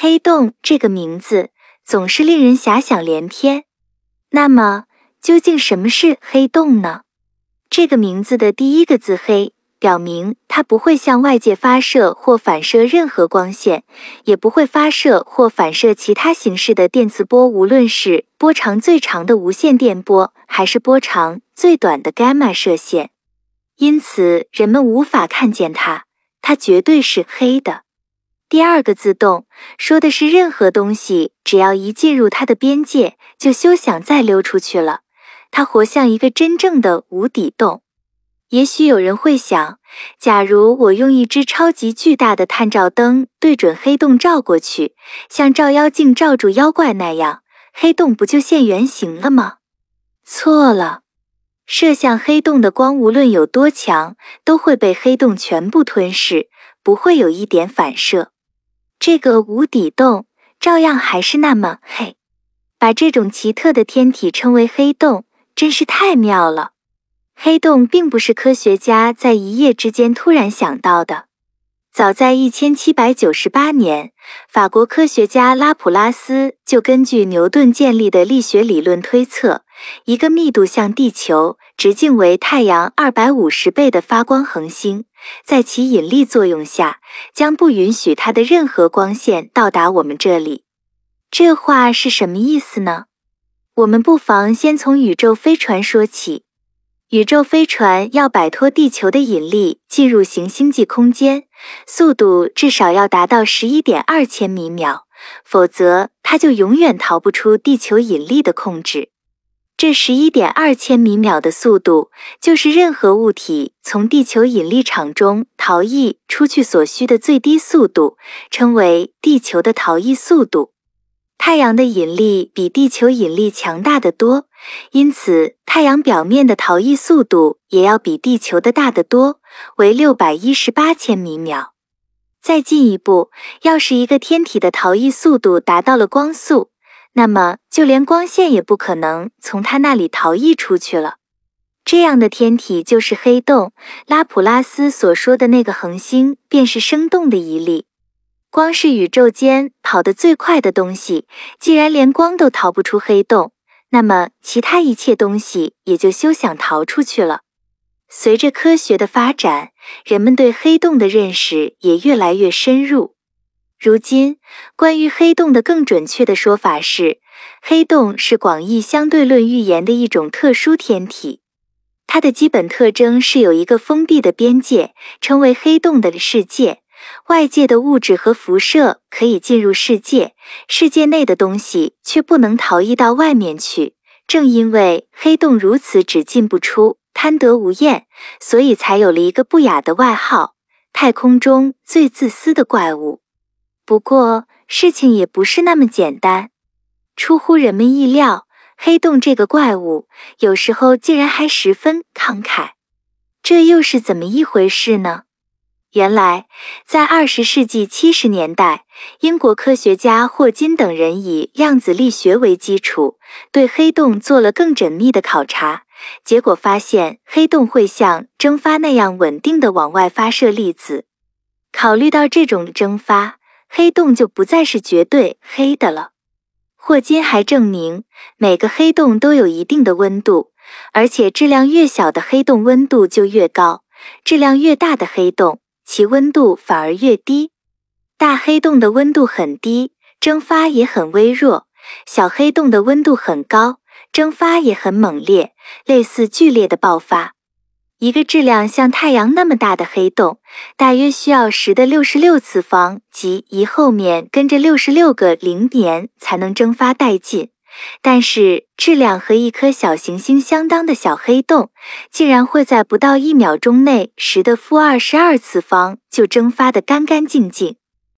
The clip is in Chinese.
黑洞这个名字总是令人遐想连篇。那么，究竟什么是黑洞呢？这个名字的第一个字“黑”。表明它不会向外界发射或反射任何光线，也不会发射或反射其他形式的电磁波，无论是波长最长的无线电波，还是波长最短的伽马射线。因此，人们无法看见它，它绝对是黑的。第二个自动说的是任何东西，只要一进入它的边界，就休想再溜出去了。它活像一个真正的无底洞。也许有人会想，假如我用一只超级巨大的探照灯对准黑洞照过去，像照妖镜照住妖怪那样，黑洞不就现原形了吗？错了，射向黑洞的光无论有多强，都会被黑洞全部吞噬，不会有一点反射。这个无底洞照样还是那么黑。把这种奇特的天体称为黑洞，真是太妙了。黑洞并不是科学家在一夜之间突然想到的。早在一千七百九十八年，法国科学家拉普拉斯就根据牛顿建立的力学理论推测，一个密度像地球、直径为太阳二百五十倍的发光恒星，在其引力作用下，将不允许它的任何光线到达我们这里。这话是什么意思呢？我们不妨先从宇宙飞船说起。宇宙飞船要摆脱地球的引力进入行星际空间，速度至少要达到十一点二千米秒，否则它就永远逃不出地球引力的控制。这十一点二千米秒的速度，就是任何物体从地球引力场中逃逸出去所需的最低速度，称为地球的逃逸速度。太阳的引力比地球引力强大的多，因此太阳表面的逃逸速度也要比地球的大得多，为六百一十八千米秒。再进一步，要是一个天体的逃逸速度达到了光速，那么就连光线也不可能从它那里逃逸出去了。这样的天体就是黑洞。拉普拉斯所说的那个恒星，便是生动的一例。光是宇宙间跑得最快的东西，既然连光都逃不出黑洞，那么其他一切东西也就休想逃出去了。随着科学的发展，人们对黑洞的认识也越来越深入。如今，关于黑洞的更准确的说法是，黑洞是广义相对论预言的一种特殊天体。它的基本特征是有一个封闭的边界，称为黑洞的世界。外界的物质和辐射可以进入世界，世界内的东西却不能逃逸到外面去。正因为黑洞如此只进不出，贪得无厌，所以才有了一个不雅的外号——太空中最自私的怪物。不过，事情也不是那么简单。出乎人们意料，黑洞这个怪物有时候竟然还十分慷慨。这又是怎么一回事呢？原来，在二十世纪七十年代，英国科学家霍金等人以量子力学为基础，对黑洞做了更缜密的考察。结果发现，黑洞会像蒸发那样稳定的往外发射粒子。考虑到这种蒸发，黑洞就不再是绝对黑的了。霍金还证明，每个黑洞都有一定的温度，而且质量越小的黑洞温度就越高，质量越大的黑洞。其温度反而越低，大黑洞的温度很低，蒸发也很微弱；小黑洞的温度很高，蒸发也很猛烈，类似剧烈的爆发。一个质量像太阳那么大的黑洞，大约需要十的六十六次方，即一后面跟着六十六个零年才能蒸发殆尽。但是，质量和一颗小行星相当的小黑洞，竟然会在不到一秒钟内，十的负二十二次方就蒸发得干干净净。